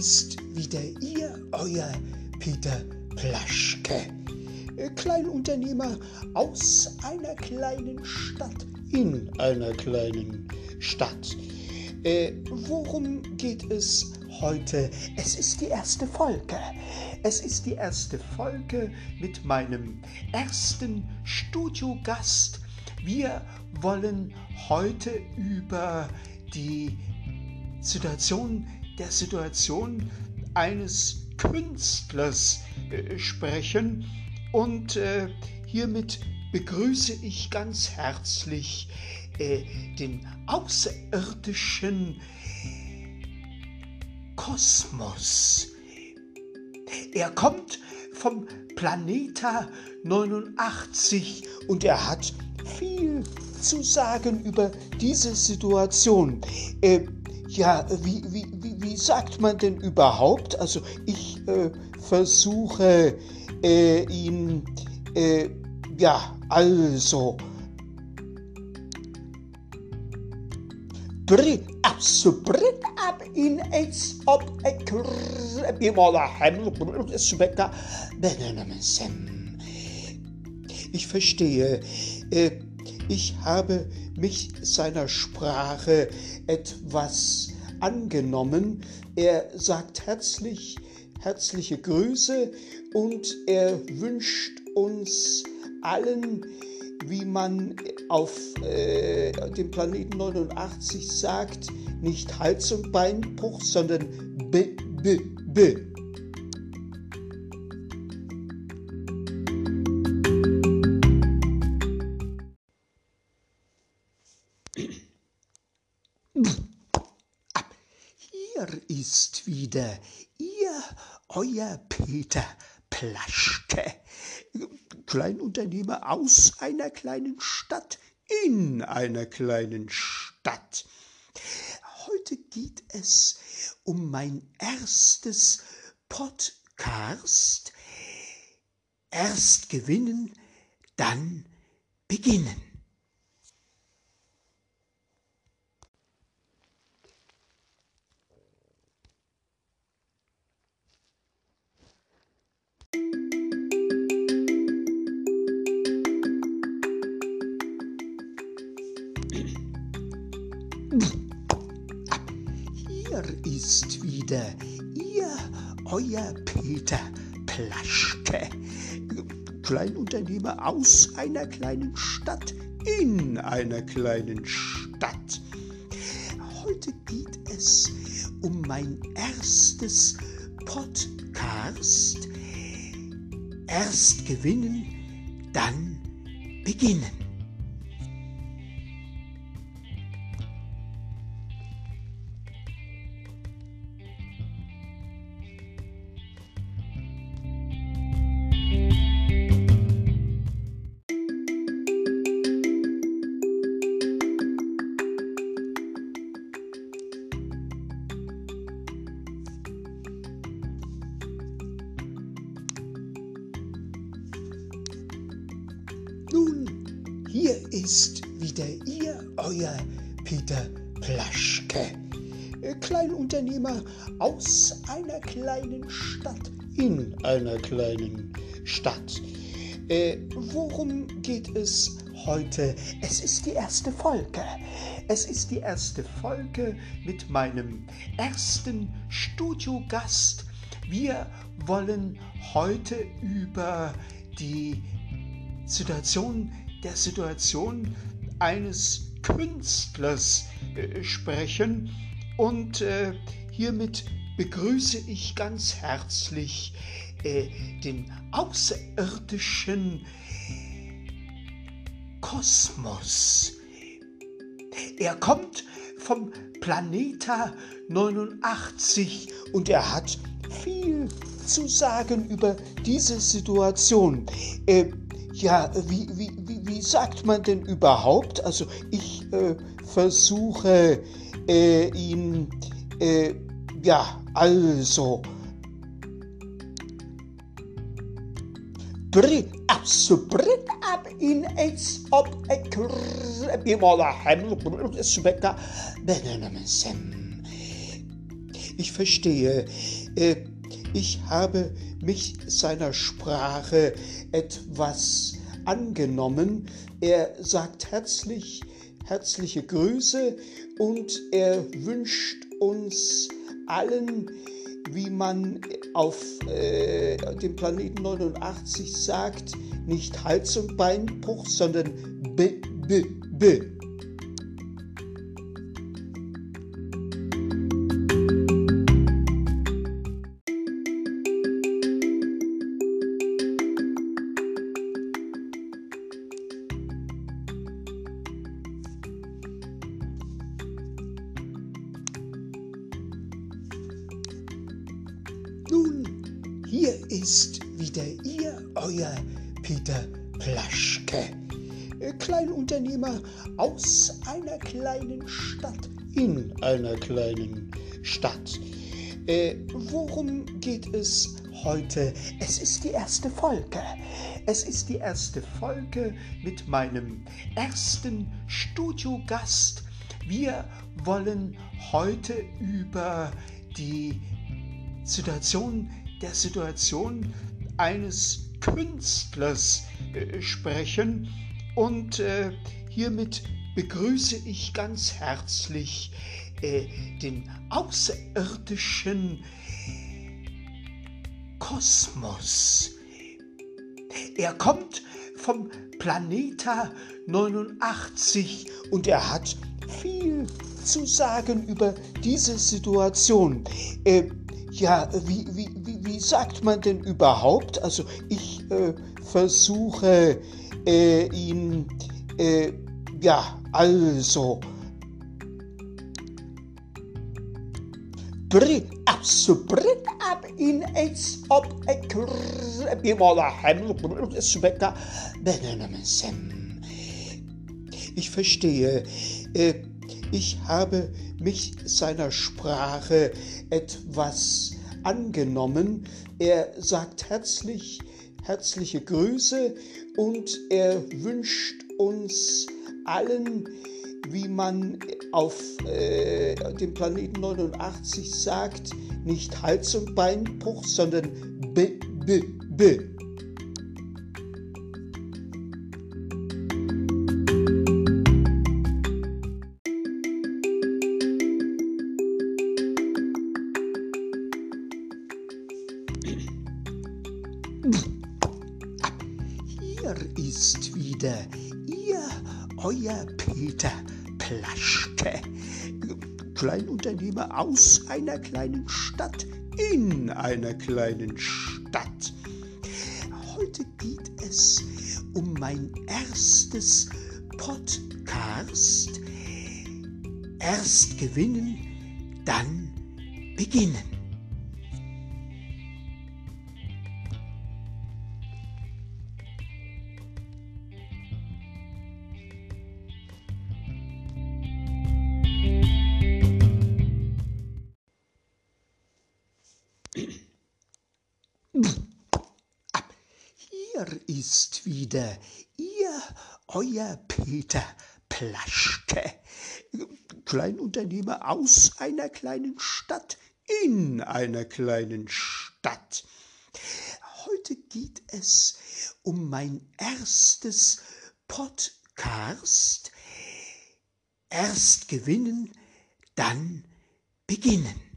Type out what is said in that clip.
ist wieder Ihr, euer Peter Plaschke. Äh, Kleinunternehmer aus einer kleinen Stadt in einer kleinen Stadt. Äh, worum geht es heute? Es ist die erste Folge. Es ist die erste Folge mit meinem ersten Studiogast. Wir wollen heute über die Situation der Situation eines Künstlers äh, sprechen und äh, hiermit begrüße ich ganz herzlich äh, den außerirdischen Kosmos. Er kommt vom Planeta 89 und er hat viel zu sagen über diese Situation. Äh, ja, wie, wie, wie, sagt man denn überhaupt? Also ich äh, versuche äh, ihn, äh, ja, also. Bring ab, so bring ab in iets op ik Ich verstehe. Äh, ich habe mich seiner Sprache etwas angenommen. Er sagt herzlich, herzliche Grüße und er wünscht uns allen, wie man auf äh, dem Planeten 89 sagt, nicht Hals- und Beinbruch, sondern B, B, B. wieder Ihr, euer Peter Plaschke, Kleinunternehmer aus einer kleinen Stadt in einer kleinen Stadt. Heute geht es um mein erstes Podcast. Erst gewinnen, dann beginnen. Hier ist wieder Ihr, euer Peter Plaschke, Kleinunternehmer aus einer kleinen Stadt in einer kleinen Stadt. Heute geht es um mein erstes Podcast. Erst gewinnen, dann beginnen. Nun, hier ist wieder Ihr, euer Peter Plaschke. Kleinunternehmer aus einer kleinen Stadt in einer kleinen Stadt. Äh, worum geht es heute? Es ist die erste Folge. Es ist die erste Folge mit meinem ersten Studiogast. Wir wollen heute über die Situation der Situation eines Künstlers äh, sprechen und äh, hiermit begrüße ich ganz herzlich äh, den außerirdischen Kosmos. Er kommt vom Planeta 89 und er hat viel zu sagen über diese Situation. Äh, ja, wie, wie, wie, wie sagt man denn überhaupt? Also ich äh, versuche äh, ihn, äh, ja, also. Bring ab, so bring ab in iets op ik Ich verstehe. Äh, ich habe mich seiner Sprache etwas angenommen. Er sagt herzlich, herzliche Grüße und er wünscht uns allen, wie man auf äh, dem Planeten 89 sagt, nicht Hals- und Beinbruch, sondern B, B, B. hier ist wieder ihr, euer Peter Plaschke, äh, Kleinunternehmer aus einer kleinen Stadt in einer kleinen Stadt. Äh, worum geht es heute? Es ist die erste Folge. Es ist die erste Folge mit meinem ersten Studiogast. Wir wollen heute über die Situation der Situation eines Künstlers äh, sprechen und äh, hiermit begrüße ich ganz herzlich äh, den außerirdischen Kosmos. Er kommt vom Planeta 89 und er hat viel zu sagen über diese Situation. Äh, ja, wie, wie, wie, sagt man denn überhaupt? Also ich äh, versuche äh, ihn, äh, ja, also. Also Brit ab in ets op Ich verstehe. Äh, ich habe mich seiner Sprache etwas angenommen. Er sagt herzlich, herzliche Grüße und er wünscht uns allen, wie man auf äh, dem Planeten 89 sagt, nicht Hals- und Beinbruch, sondern B, B, B. Ist wieder Ihr, euer Peter Plaschke, Kleinunternehmer aus einer kleinen Stadt in einer kleinen Stadt. Heute geht es um mein erstes Podcast. Erst gewinnen, dann beginnen. Hier ist wieder Ihr, euer Peter Plaschke, Kleinunternehmer aus einer kleinen Stadt in einer kleinen Stadt. Heute geht es um mein erstes Podcast. Erst gewinnen, dann beginnen.